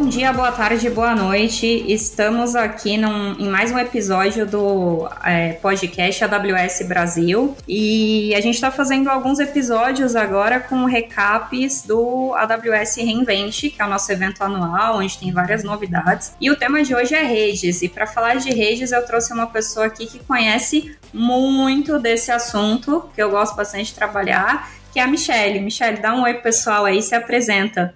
Bom dia, boa tarde, boa noite. Estamos aqui num, em mais um episódio do é, podcast AWS Brasil e a gente está fazendo alguns episódios agora com recaps do AWS Reinvent, que é o nosso evento anual, onde tem várias novidades. E o tema de hoje é redes. E para falar de redes, eu trouxe uma pessoa aqui que conhece muito desse assunto, que eu gosto bastante de trabalhar, que é a Michelle. Michelle, dá um oi pessoal aí, se apresenta.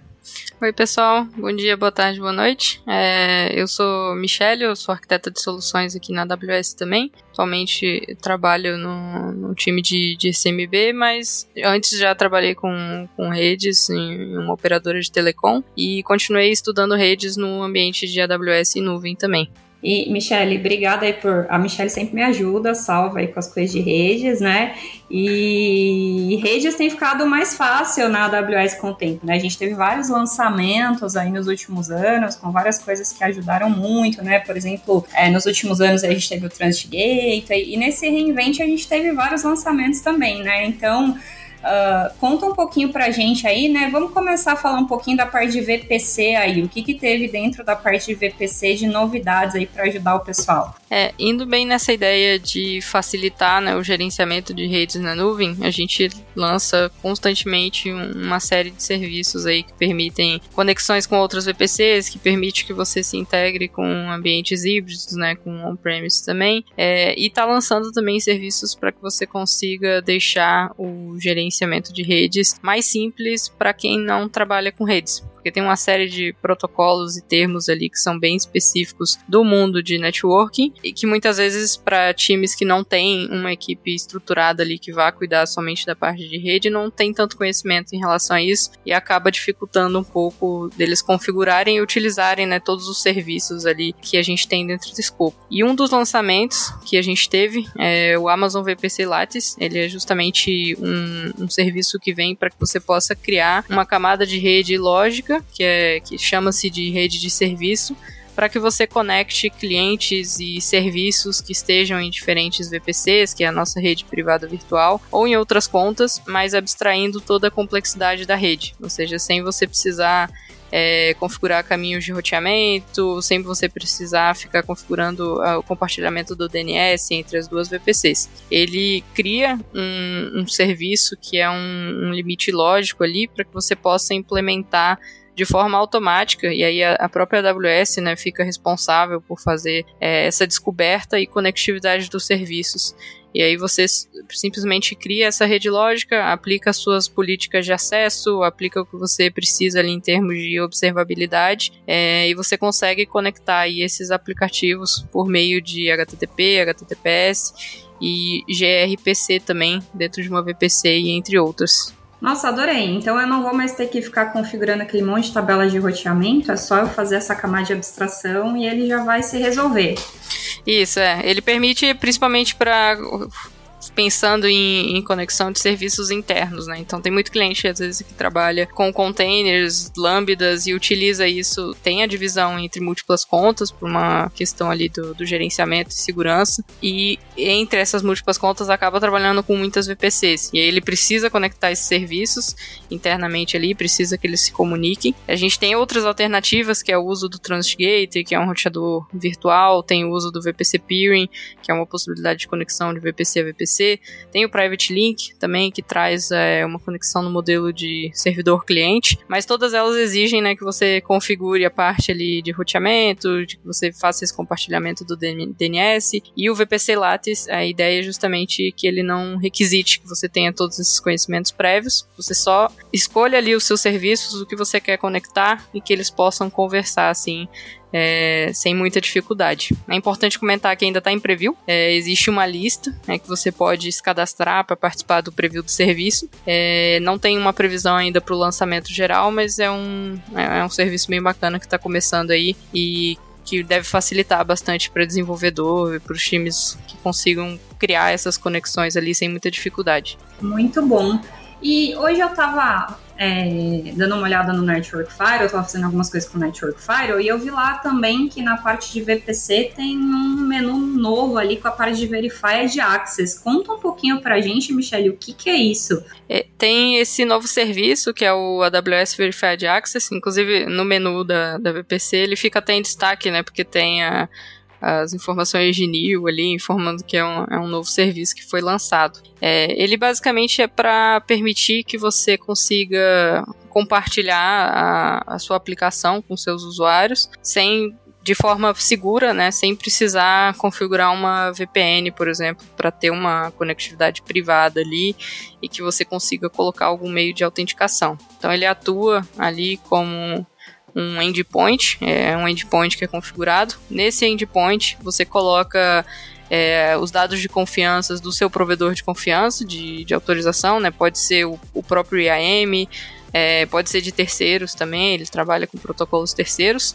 Oi, pessoal. Bom dia, boa tarde, boa noite. É, eu sou Michelle, eu sou arquiteta de soluções aqui na AWS também. Atualmente trabalho no, no time de, de CMB, mas antes já trabalhei com, com redes em uma operadora de telecom e continuei estudando redes no ambiente de AWS e nuvem também. E, Michelle, obrigada aí por. A Michelle sempre me ajuda, salva aí com as coisas de redes, né? E redes tem ficado mais fácil na AWS com o tempo, né? A gente teve vários lançamentos aí nos últimos anos, com várias coisas que ajudaram muito, né? Por exemplo, é, nos últimos anos a gente teve o Transit Gateway, e nesse reinvent a gente teve vários lançamentos também, né? Então. Uh, conta um pouquinho pra gente aí, né? Vamos começar a falar um pouquinho da parte de VPC aí. O que, que teve dentro da parte de VPC de novidades aí para ajudar o pessoal? É, indo bem nessa ideia de facilitar né, o gerenciamento de redes na nuvem, a gente lança constantemente uma série de serviços aí que permitem conexões com outras VPCs, que permite que você se integre com ambientes híbridos, né, com on-premise também, é, e está lançando também serviços para que você consiga deixar o gerenciamento de redes mais simples para quem não trabalha com redes porque tem uma série de protocolos e termos ali que são bem específicos do mundo de networking e que muitas vezes para times que não têm uma equipe estruturada ali que vá cuidar somente da parte de rede não tem tanto conhecimento em relação a isso e acaba dificultando um pouco deles configurarem e utilizarem né, todos os serviços ali que a gente tem dentro do escopo. E um dos lançamentos que a gente teve é o Amazon VPC Lattice. Ele é justamente um, um serviço que vem para que você possa criar uma camada de rede lógica que, é, que chama-se de rede de serviço, para que você conecte clientes e serviços que estejam em diferentes VPCs, que é a nossa rede privada virtual, ou em outras contas, mas abstraindo toda a complexidade da rede, ou seja, sem você precisar é, configurar caminhos de roteamento, sem você precisar ficar configurando o compartilhamento do DNS entre as duas VPCs. Ele cria um, um serviço que é um, um limite lógico ali para que você possa implementar de forma automática, e aí a, a própria AWS né, fica responsável por fazer é, essa descoberta e conectividade dos serviços. E aí você simplesmente cria essa rede lógica, aplica suas políticas de acesso, aplica o que você precisa ali em termos de observabilidade, é, e você consegue conectar aí esses aplicativos por meio de HTTP, HTTPS e gRPC também dentro de uma VPC e entre outras. Nossa, adorei. Então eu não vou mais ter que ficar configurando aquele monte de tabelas de roteamento, é só eu fazer essa camada de abstração e ele já vai se resolver. Isso, é. Ele permite principalmente para pensando em, em, conexão de serviços internos, né? Então tem muito cliente às vezes que trabalha com containers, lambdas e utiliza isso, tem a divisão entre múltiplas contas por uma questão ali do, do gerenciamento e segurança e entre essas múltiplas contas acaba trabalhando com muitas VPCs e aí ele precisa conectar esses serviços internamente ali, precisa que eles se comuniquem. A gente tem outras alternativas que é o uso do Transit Gateway, que é um roteador virtual, tem o uso do VPC Peering, que é uma possibilidade de conexão de VPC a VPC tem o Private Link também, que traz é, uma conexão no modelo de servidor-cliente, mas todas elas exigem né, que você configure a parte ali de roteamento, de que você faça esse compartilhamento do DNS, e o VPC Lattice, a ideia é justamente que ele não requisite que você tenha todos esses conhecimentos prévios, você só escolha ali os seus serviços, o que você quer conectar, e que eles possam conversar assim é, sem muita dificuldade. É importante comentar que ainda está em preview. É, existe uma lista né, que você pode se cadastrar para participar do preview do serviço. É, não tem uma previsão ainda para o lançamento geral, mas é um, é, é um serviço bem bacana que está começando aí e que deve facilitar bastante para desenvolvedor e para os times que consigam criar essas conexões ali sem muita dificuldade. Muito bom. E hoje eu estava é, dando uma olhada no Network Firewall, eu estava fazendo algumas coisas com o Network Firewall, e eu vi lá também que na parte de VPC tem um menu novo ali com a parte de Verified Access. Conta um pouquinho para a gente, Michelle, o que, que é isso? É, tem esse novo serviço que é o AWS Verified Access, inclusive no menu da, da VPC ele fica até em destaque, né, porque tem a as informações de NIL ali, informando que é um, é um novo serviço que foi lançado. É, ele basicamente é para permitir que você consiga compartilhar a, a sua aplicação com seus usuários sem de forma segura, né, sem precisar configurar uma VPN, por exemplo, para ter uma conectividade privada ali e que você consiga colocar algum meio de autenticação. Então ele atua ali como um endpoint, é um endpoint que é configurado. Nesse endpoint, você coloca é, os dados de confiança do seu provedor de confiança, de, de autorização, né? Pode ser o, o próprio IAM, é, pode ser de terceiros também, ele trabalha com protocolos terceiros.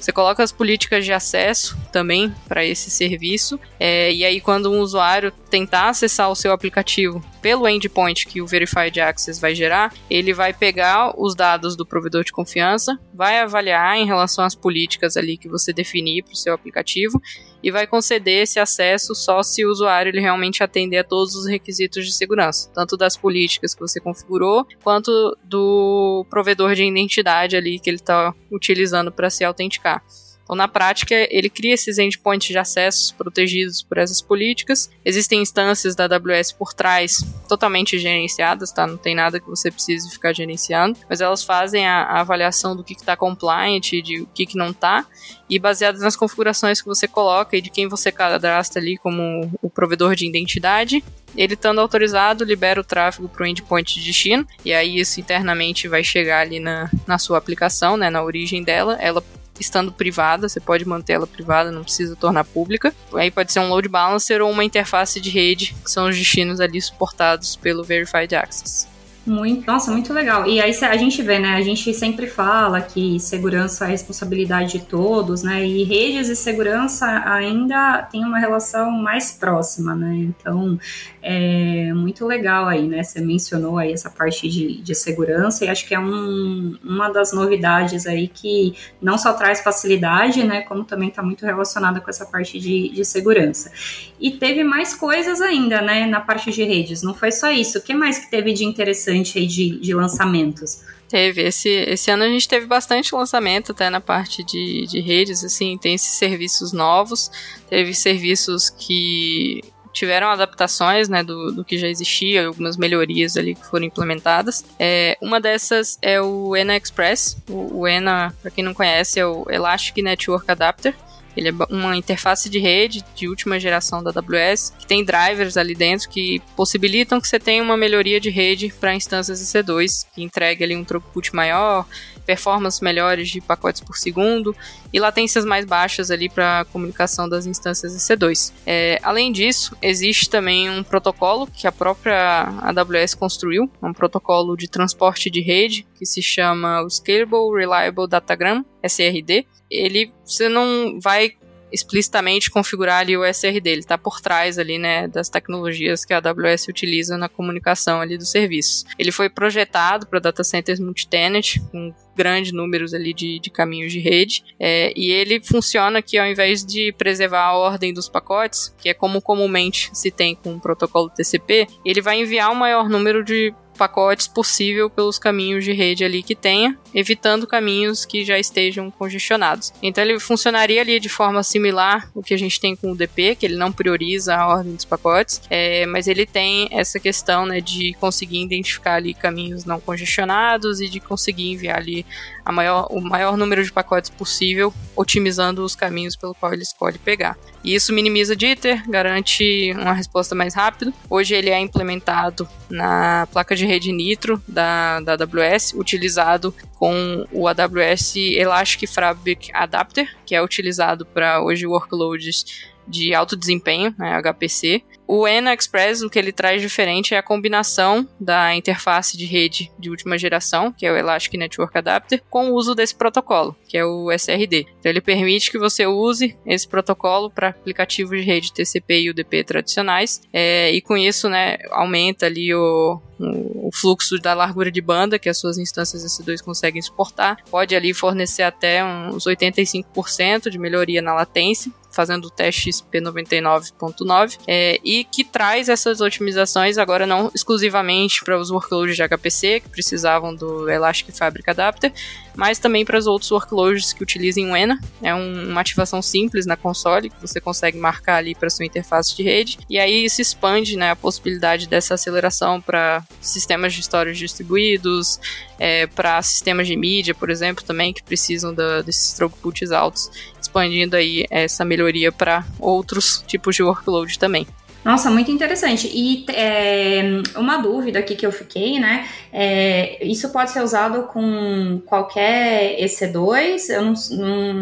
Você coloca as políticas de acesso também para esse serviço. É, e aí, quando um usuário tentar acessar o seu aplicativo pelo endpoint que o Verified Access vai gerar, ele vai pegar os dados do provedor de confiança, vai avaliar em relação às políticas ali que você definir para o seu aplicativo e vai conceder esse acesso só se o usuário ele realmente atender a todos os requisitos de segurança, tanto das políticas que você configurou, quanto do provedor de identidade ali que ele está utilizando para se autenticar. Então, na prática, ele cria esses endpoints de acessos protegidos por essas políticas. Existem instâncias da AWS por trás, totalmente gerenciadas, tá? Não tem nada que você precise ficar gerenciando, mas elas fazem a, a avaliação do que está compliant, de o que, que não está, e baseadas nas configurações que você coloca e de quem você cadastra ali como o provedor de identidade, ele estando autorizado, libera o tráfego para o endpoint de destino, e aí isso internamente vai chegar ali na, na sua aplicação, né, na origem dela. Ela estando privada, você pode manter ela privada, não precisa tornar pública. Aí pode ser um load balancer ou uma interface de rede, que são os destinos ali suportados pelo Verified Access. Muito, nossa, muito legal. E aí a gente vê, né? A gente sempre fala que segurança é responsabilidade de todos, né? E redes e segurança ainda tem uma relação mais próxima, né? Então, é muito legal aí, né? Você mencionou aí essa parte de, de segurança e acho que é um, uma das novidades aí que não só traz facilidade, né? Como também está muito relacionada com essa parte de, de segurança. E teve mais coisas ainda, né? Na parte de redes. Não foi só isso. O que mais que teve de interessante aí de, de lançamentos? Teve. Esse, esse ano a gente teve bastante lançamento até na parte de, de redes, assim, tem esses serviços novos, teve serviços que tiveram adaptações né, do, do que já existia, algumas melhorias ali que foram implementadas. É, uma dessas é o ENA Express. O, o ENA, para quem não conhece, é o Elastic Network Adapter. Ele é uma interface de rede de última geração da AWS, que tem drivers ali dentro que possibilitam que você tenha uma melhoria de rede para instâncias EC2, que entregue ali um throughput maior, performances melhores de pacotes por segundo e latências mais baixas ali para comunicação das instâncias EC2. É, além disso, existe também um protocolo que a própria AWS construiu, um protocolo de transporte de rede que se chama o Scalable Reliable Datagram, SRD. Ele você não vai explicitamente configurar ali o SRD, ele está por trás ali, né, das tecnologias que a AWS utiliza na comunicação ali dos serviços. Ele foi projetado para data centers multi-tenant, com grandes números ali de, de caminhos de rede, é, e ele funciona que ao invés de preservar a ordem dos pacotes, que é como comumente se tem com o protocolo TCP, ele vai enviar o maior número de pacotes possível pelos caminhos de rede ali que tenha, evitando caminhos que já estejam congestionados. Então ele funcionaria ali de forma similar o que a gente tem com o DP, que ele não prioriza a ordem dos pacotes, é, mas ele tem essa questão né, de conseguir identificar ali caminhos não congestionados e de conseguir enviar ali a maior, o maior número de pacotes possível, otimizando os caminhos pelo qual ele pode pegar. E isso minimiza jitter, garante uma resposta mais rápida. Hoje ele é implementado na placa de rede Nitro da, da AWS, utilizado com o AWS Elastic Fabric Adapter, que é utilizado para hoje workloads de alto desempenho, né, HPC. O ENA Express, o que ele traz diferente é a combinação da interface de rede de última geração, que é o Elastic Network Adapter, com o uso desse protocolo, que é o SRD. Então ele permite que você use esse protocolo para aplicativos de rede TCP e UDP tradicionais, é, e com isso, né, aumenta ali o, o fluxo da largura de banda que as suas instâncias EC2 conseguem exportar, pode ali fornecer até uns 85% de melhoria na latência, fazendo o teste XP99.9 é, e que traz essas otimizações agora não exclusivamente para os workloads de HPC que precisavam do Elastic Fabric Adapter, mas também para os outros workloads que utilizem o ENA. É um, uma ativação simples na console que você consegue marcar ali para sua interface de rede e aí se expande né, a possibilidade dessa aceleração para sistemas de storage distribuídos, é, para sistemas de mídia, por exemplo, também que precisam da, desses throughputs altos, expandindo aí essa melhoria para outros tipos de workload também. Nossa, muito interessante. E é, uma dúvida aqui que eu fiquei, né? É, isso pode ser usado com qualquer EC2? Eu não, não,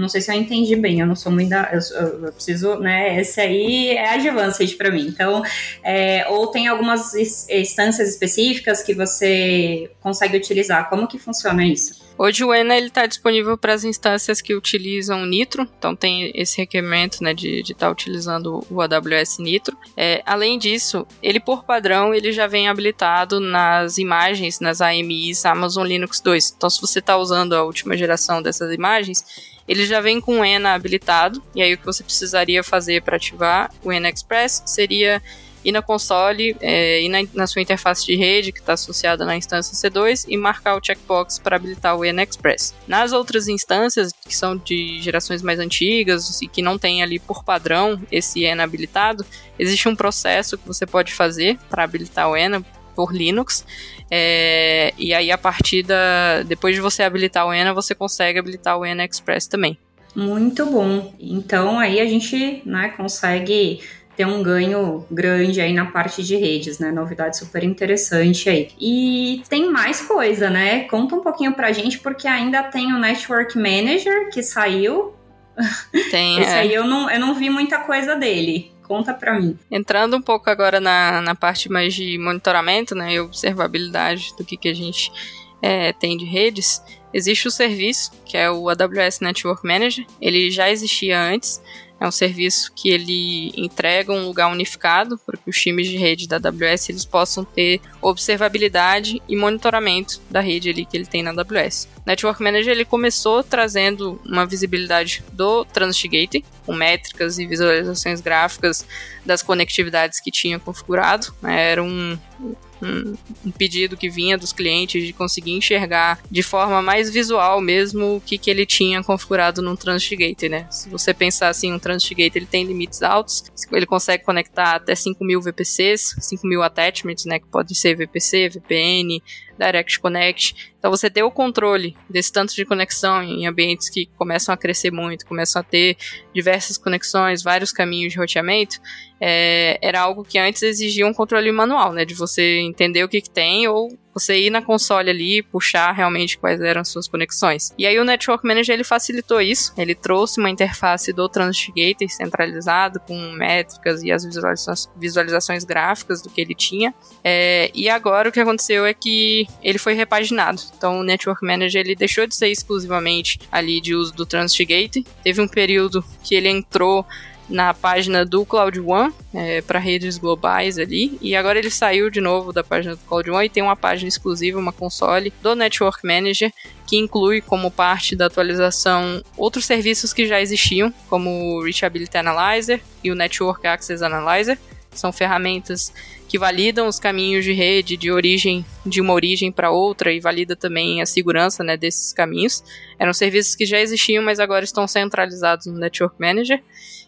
não sei se eu entendi bem, eu não sou muito da. Eu, eu preciso, né? Esse aí é advanced para mim. Então, é, ou tem algumas instâncias específicas que você consegue utilizar. Como que funciona isso? Hoje o ENA está disponível para as instâncias que utilizam Nitro, então tem esse requerimento né, de estar tá utilizando o AWS Nitro. É, além disso, ele por padrão ele já vem habilitado nas imagens, nas AMIs Amazon Linux 2. Então se você está usando a última geração dessas imagens, ele já vem com o ENA habilitado, e aí o que você precisaria fazer para ativar o ENA Express seria ir na console, é, ir na, na, sua interface de rede, que está associada na instância C2, e marcar o checkbox para habilitar o EN Express. Nas outras instâncias, que são de gerações mais antigas e que não tem ali por padrão esse EN habilitado, existe um processo que você pode fazer para habilitar o ENA por Linux. É, e aí, a partir da. Depois de você habilitar o ENA, você consegue habilitar o ENA Express também. Muito bom. Então aí a gente né, consegue ter um ganho grande aí na parte de redes, né? Novidade super interessante aí. E tem mais coisa, né? Conta um pouquinho pra gente, porque ainda tem o Network Manager que saiu. Tem. Esse é. aí eu não, eu não vi muita coisa dele. Conta pra mim. Entrando um pouco agora na, na parte mais de monitoramento, né? E observabilidade do que, que a gente é, tem de redes. Existe o serviço, que é o AWS Network Manager. Ele já existia antes, é um serviço que ele entrega um lugar unificado para que os times de rede da AWS eles possam ter observabilidade e monitoramento da rede ali que ele tem na AWS. Network Manager ele começou trazendo uma visibilidade do Transit com métricas e visualizações gráficas das conectividades que tinha configurado. Era um, um, pedido que vinha dos clientes de conseguir enxergar de forma mais visual mesmo o que, que ele tinha configurado no Transit Gateway, né? Se você pensar assim, um Transit Gateway ele tem limites altos, ele consegue conectar até 5.000 VPCs, 5.000 attachments, né, que pode ser VPC, VPN, Direct Connect. Então você ter o controle desse tanto de conexão em ambientes que começam a crescer muito, começam a ter diversas conexões, vários caminhos de roteamento, é, era algo que antes exigia um controle manual, né? De você entender o que, que tem ou você ir na console ali e puxar realmente quais eram as suas conexões. E aí o Network Manager ele facilitou isso, ele trouxe uma interface do Transit Gateway centralizado com métricas e as visualizações, visualizações gráficas do que ele tinha. É, e agora o que aconteceu é que ele foi repaginado. Então o Network Manager ele deixou de ser exclusivamente ali de uso do Transit Gateway. Teve um período que ele entrou na página do Cloud One é, para redes globais ali. E agora ele saiu de novo da página do Cloud One e tem uma página exclusiva, uma console do Network Manager que inclui como parte da atualização outros serviços que já existiam, como o Reachability Analyzer e o Network Access Analyzer. São ferramentas que validam os caminhos de rede de origem de uma origem para outra e valida também a segurança né, desses caminhos. Eram serviços que já existiam, mas agora estão centralizados no Network Manager.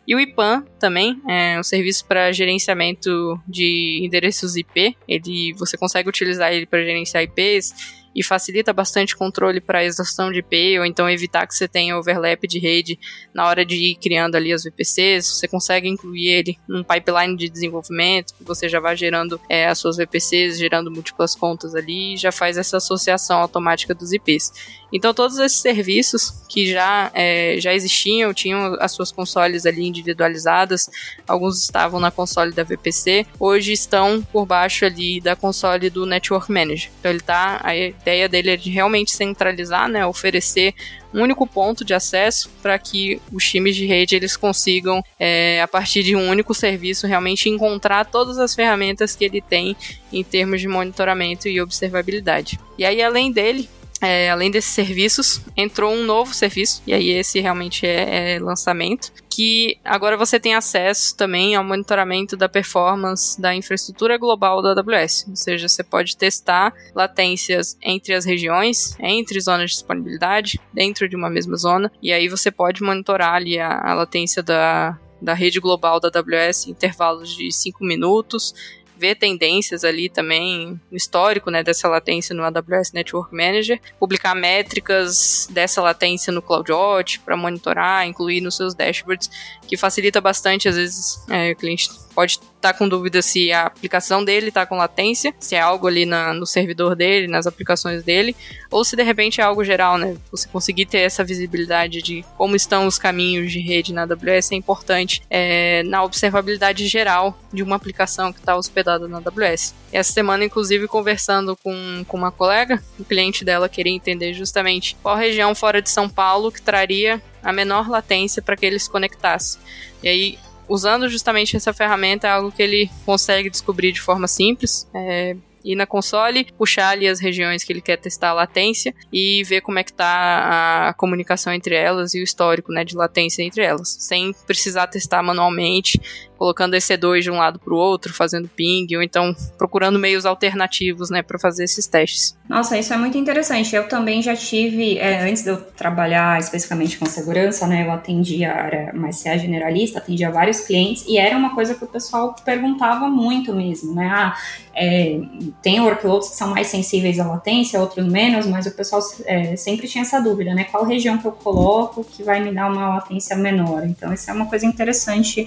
E o IPAN também é um serviço para gerenciamento de endereços IP. Ele, você consegue utilizar ele para gerenciar IPs e facilita bastante controle para exaustão de IP, ou então evitar que você tenha overlap de rede na hora de ir criando ali as VPCs. Você consegue incluir ele num pipeline de desenvolvimento, que você já vai gerando é, as suas VPCs, gerando múltiplas contas ali, e já faz essa associação automática dos IPs. Então todos esses serviços que já, é, já existiam, tinham as suas consoles ali individualizadas, alguns estavam na console da VPC, hoje estão por baixo ali da console do Network Manager. Então ele tá, aí ideia dele é de realmente centralizar, né, oferecer um único ponto de acesso para que os times de rede eles consigam, é, a partir de um único serviço, realmente encontrar todas as ferramentas que ele tem em termos de monitoramento e observabilidade. E aí, além dele, é, além desses serviços, entrou um novo serviço, e aí esse realmente é, é, lançamento, que agora você tem acesso também ao monitoramento da performance da infraestrutura global da AWS. Ou seja, você pode testar latências entre as regiões, entre zonas de disponibilidade, dentro de uma mesma zona, e aí você pode monitorar ali a, a latência da, da rede global da AWS intervalos de 5 minutos, ver tendências ali também, histórico né, dessa latência no AWS Network Manager, publicar métricas dessa latência no CloudWatch para monitorar, incluir nos seus dashboards, que facilita bastante, às vezes, é, o cliente pode tá com dúvida se a aplicação dele tá com latência, se é algo ali na, no servidor dele, nas aplicações dele, ou se de repente é algo geral, né? Você conseguir ter essa visibilidade de como estão os caminhos de rede na AWS é importante é, na observabilidade geral de uma aplicação que está hospedada na AWS. Essa semana, inclusive, conversando com, com uma colega, o cliente dela queria entender justamente qual região fora de São Paulo que traria a menor latência para que ele se conectasse. E aí usando justamente essa ferramenta é algo que ele consegue descobrir de forma simples. É, ir na console, puxar ali as regiões que ele quer testar a latência e ver como é que tá a comunicação entre elas e o histórico, né, de latência entre elas, sem precisar testar manualmente colocando EC2 de um lado para o outro, fazendo ping, ou então procurando meios alternativos, né, para fazer esses testes. Nossa, isso é muito interessante. Eu também já tive, é, antes de eu trabalhar especificamente com segurança, né, eu atendia a área mais CA generalista, atendia vários clientes, e era uma coisa que o pessoal perguntava muito mesmo, né, ah, é, tem workloads que são mais sensíveis à latência, outros menos, mas o pessoal é, sempre tinha essa dúvida, né, qual região que eu coloco que vai me dar uma latência menor. Então, isso é uma coisa interessante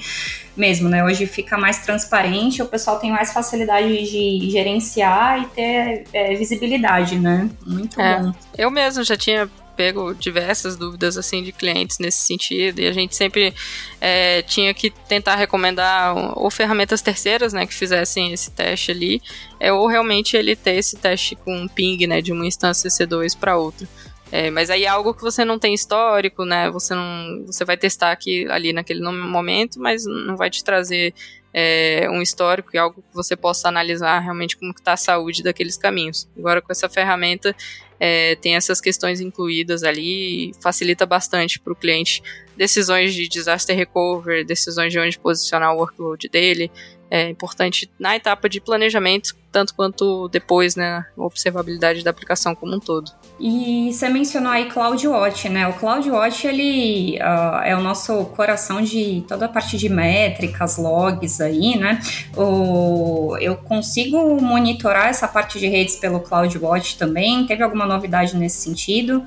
mesmo, né? Hoje fica mais transparente, o pessoal tem mais facilidade de gerenciar e ter é, visibilidade, né? Muito é. bom. Eu mesmo já tinha pego diversas dúvidas assim de clientes nesse sentido e a gente sempre é, tinha que tentar recomendar ou ferramentas terceiras né que fizessem esse teste ali é, ou realmente ele ter esse teste com ping né de uma instância C2 para outra é, mas aí é algo que você não tem histórico, né? Você não, você vai testar aqui ali naquele momento, mas não vai te trazer é, um histórico e algo que você possa analisar realmente como está a saúde daqueles caminhos. Agora com essa ferramenta é, tem essas questões incluídas ali facilita bastante para o cliente decisões de disaster recovery, decisões de onde posicionar o workload dele, é importante na etapa de planejamento, tanto quanto depois, né, observabilidade da aplicação como um todo. E você mencionou aí CloudWatch, né? O CloudWatch, ele uh, é o nosso coração de toda a parte de métricas, logs aí, né? O, eu consigo monitorar essa parte de redes pelo CloudWatch também? Teve alguma novidade nesse sentido?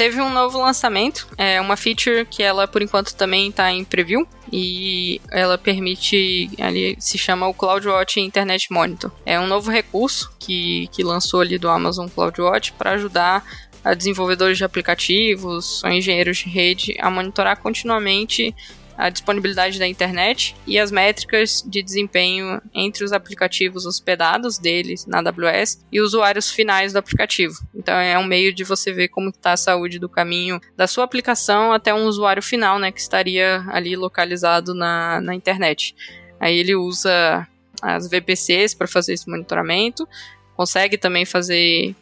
Teve um novo lançamento, é uma feature que ela por enquanto também está em preview e ela permite, ali se chama o CloudWatch Internet Monitor. É um novo recurso que, que lançou ali do Amazon CloudWatch para ajudar a desenvolvedores de aplicativos ou engenheiros de rede a monitorar continuamente a disponibilidade da internet e as métricas de desempenho entre os aplicativos hospedados deles na AWS e usuários finais do aplicativo. Então é um meio de você ver como está a saúde do caminho da sua aplicação até um usuário final, né, que estaria ali localizado na, na internet. Aí ele usa as VPCs para fazer esse monitoramento, consegue também fazer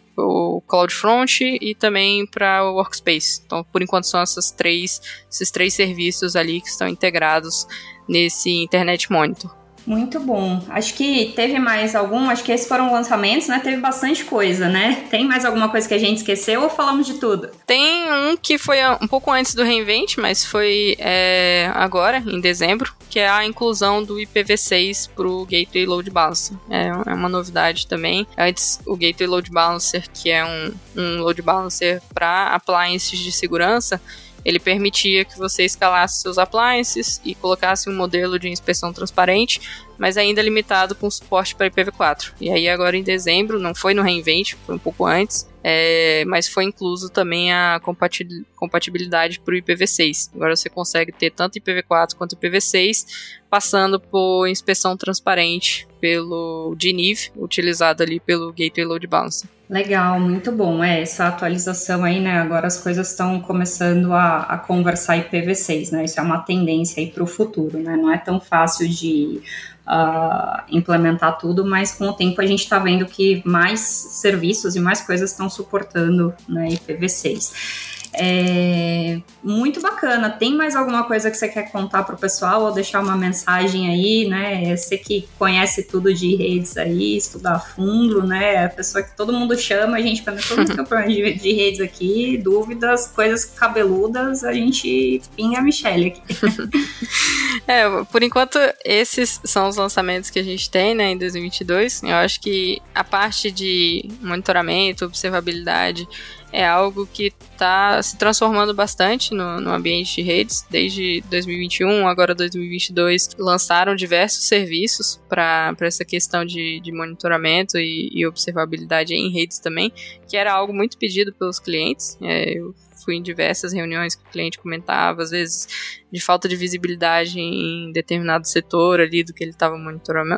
CloudFront e também para o Workspace. Então, por enquanto são essas três, esses três serviços ali que estão integrados nesse Internet Monitor. Muito bom. Acho que teve mais algum, acho que esses foram lançamentos, né? Teve bastante coisa, né? Tem mais alguma coisa que a gente esqueceu ou falamos de tudo? Tem um que foi um pouco antes do reinvent, mas foi é, agora, em dezembro, que é a inclusão do IPv6 para o Gateway Load Balancer. É, é, uma novidade também. Antes, o Gateway Load Balancer, que é um, um load balancer para appliances de segurança, ele permitia que você escalasse seus appliances e colocasse um modelo de inspeção transparente mas ainda limitado com suporte para IPv4. E aí agora em dezembro, não foi no Reinvent, foi um pouco antes, é, mas foi incluso também a compatibilidade para o IPv6. Agora você consegue ter tanto IPv4 quanto IPv6, passando por inspeção transparente pelo DNIV, utilizado ali pelo Gateway Load Balancer. Legal, muito bom. É, essa atualização aí, né? Agora as coisas estão começando a, a conversar IPv6, né? Isso é uma tendência aí para o futuro, né? Não é tão fácil de uh, implementar tudo, mas com o tempo a gente está vendo que mais serviços e mais coisas estão suportando né, IPv6. É muito bacana. Tem mais alguma coisa que você quer contar para o pessoal ou deixar uma mensagem aí, né? Você que conhece tudo de redes aí, estuda a fundo, né? A pessoa que todo mundo chama, a gente, quando todo mundo tem problema de, de, redes aqui, dúvidas, coisas cabeludas, a gente pinga a Michelle aqui. é, por enquanto, esses são os lançamentos que a gente tem, né, em 2022. Eu acho que a parte de monitoramento, observabilidade, é algo que está se transformando bastante no, no, ambiente de redes. Desde 2021, agora 2022, lançaram diversos serviços para essa questão de, de monitoramento e, e, observabilidade em redes também, que era algo muito pedido pelos clientes. É, eu fui em diversas reuniões que o cliente comentava, às vezes de falta de visibilidade em determinado setor ali do que ele estava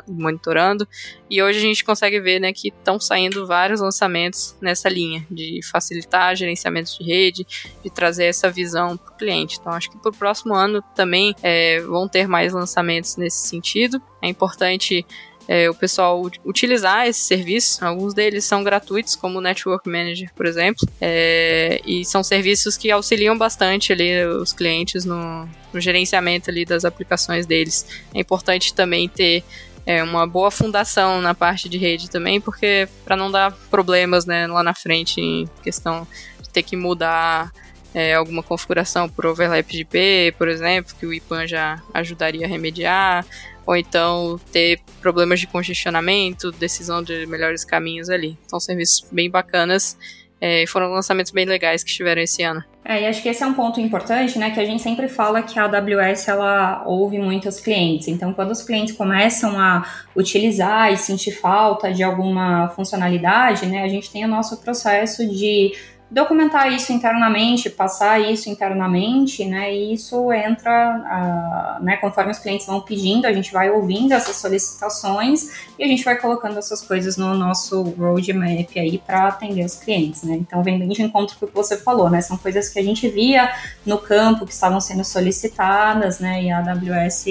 monitorando. E hoje a gente consegue ver né, que estão saindo vários lançamentos nessa linha de facilitar gerenciamento de rede, de trazer essa visão para o cliente. Então acho que para o próximo ano também é, vão ter mais lançamentos nesse sentido. É importante é, o pessoal utilizar esse serviço. Alguns deles são gratuitos, como o Network Manager, por exemplo, é, e são serviços que auxiliam bastante ali os clientes no, no gerenciamento ali das aplicações deles. É importante também ter é, uma boa fundação na parte de rede também, porque para não dar problemas né, lá na frente em questão de ter que mudar é, alguma configuração por overlap de IP, por exemplo, que o IPAN já ajudaria a remediar, ou então ter problemas de congestionamento, decisão de melhores caminhos ali. São serviços bem bacanas é, foram lançamentos bem legais que tiveram esse ano. É, e acho que esse é um ponto importante, né? Que a gente sempre fala que a AWS ela ouve muitos clientes. Então, quando os clientes começam a utilizar e sentir falta de alguma funcionalidade, né? A gente tem o nosso processo de documentar isso internamente, passar isso internamente, né? E isso entra, uh, né? Conforme os clientes vão pedindo, a gente vai ouvindo essas solicitações e a gente vai colocando essas coisas no nosso roadmap aí para atender os clientes, né? Então vem bem de encontro com o que você falou, né? São coisas que a gente via no campo que estavam sendo solicitadas, né? E a AWS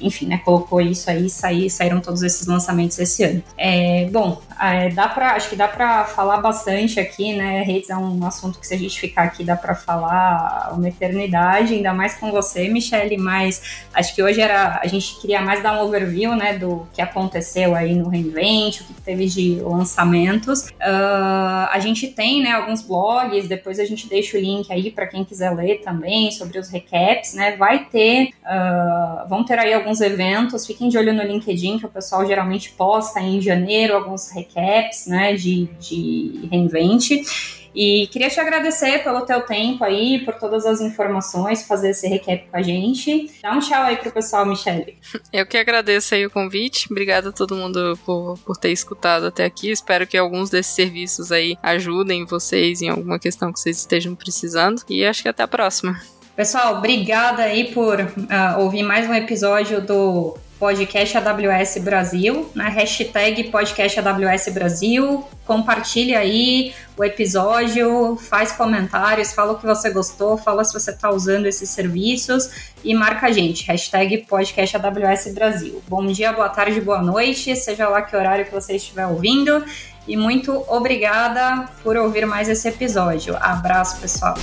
enfim, né, colocou isso aí, saí, saíram todos esses lançamentos esse ano. É, bom, é, dá para, acho que dá para falar bastante aqui, né? Redes é um assunto que se a gente ficar aqui dá para falar uma eternidade, ainda mais com você, Michelle. Mas acho que hoje era a gente queria mais dar um overview, né, do que aconteceu aí no Reinvent, o que teve de lançamentos. Uh, a gente tem, né, alguns blogs. Depois a gente deixa o link aí para quem quiser ler também sobre os recaps, né? Vai ter, uh, vão ter aí alguns eventos. Fiquem de olho no LinkedIn que o pessoal geralmente posta em janeiro alguns recaps né, de, de reinvente. E queria te agradecer pelo teu tempo aí, por todas as informações, fazer esse recap com a gente. Dá um tchau aí pro pessoal, Michelle. Eu que agradeço aí o convite. Obrigada a todo mundo por, por ter escutado até aqui. Espero que alguns desses serviços aí ajudem vocês em alguma questão que vocês estejam precisando. E acho que até a próxima. Pessoal, obrigada aí por uh, ouvir mais um episódio do podcast AWS Brasil, na né? hashtag podcast AWS Brasil. Compartilhe aí o episódio, faz comentários, fala o que você gostou, fala se você está usando esses serviços e marca a gente, hashtag podcast AWS Brasil. Bom dia, boa tarde, boa noite, seja lá que horário que você estiver ouvindo. E muito obrigada por ouvir mais esse episódio. Abraço, pessoal.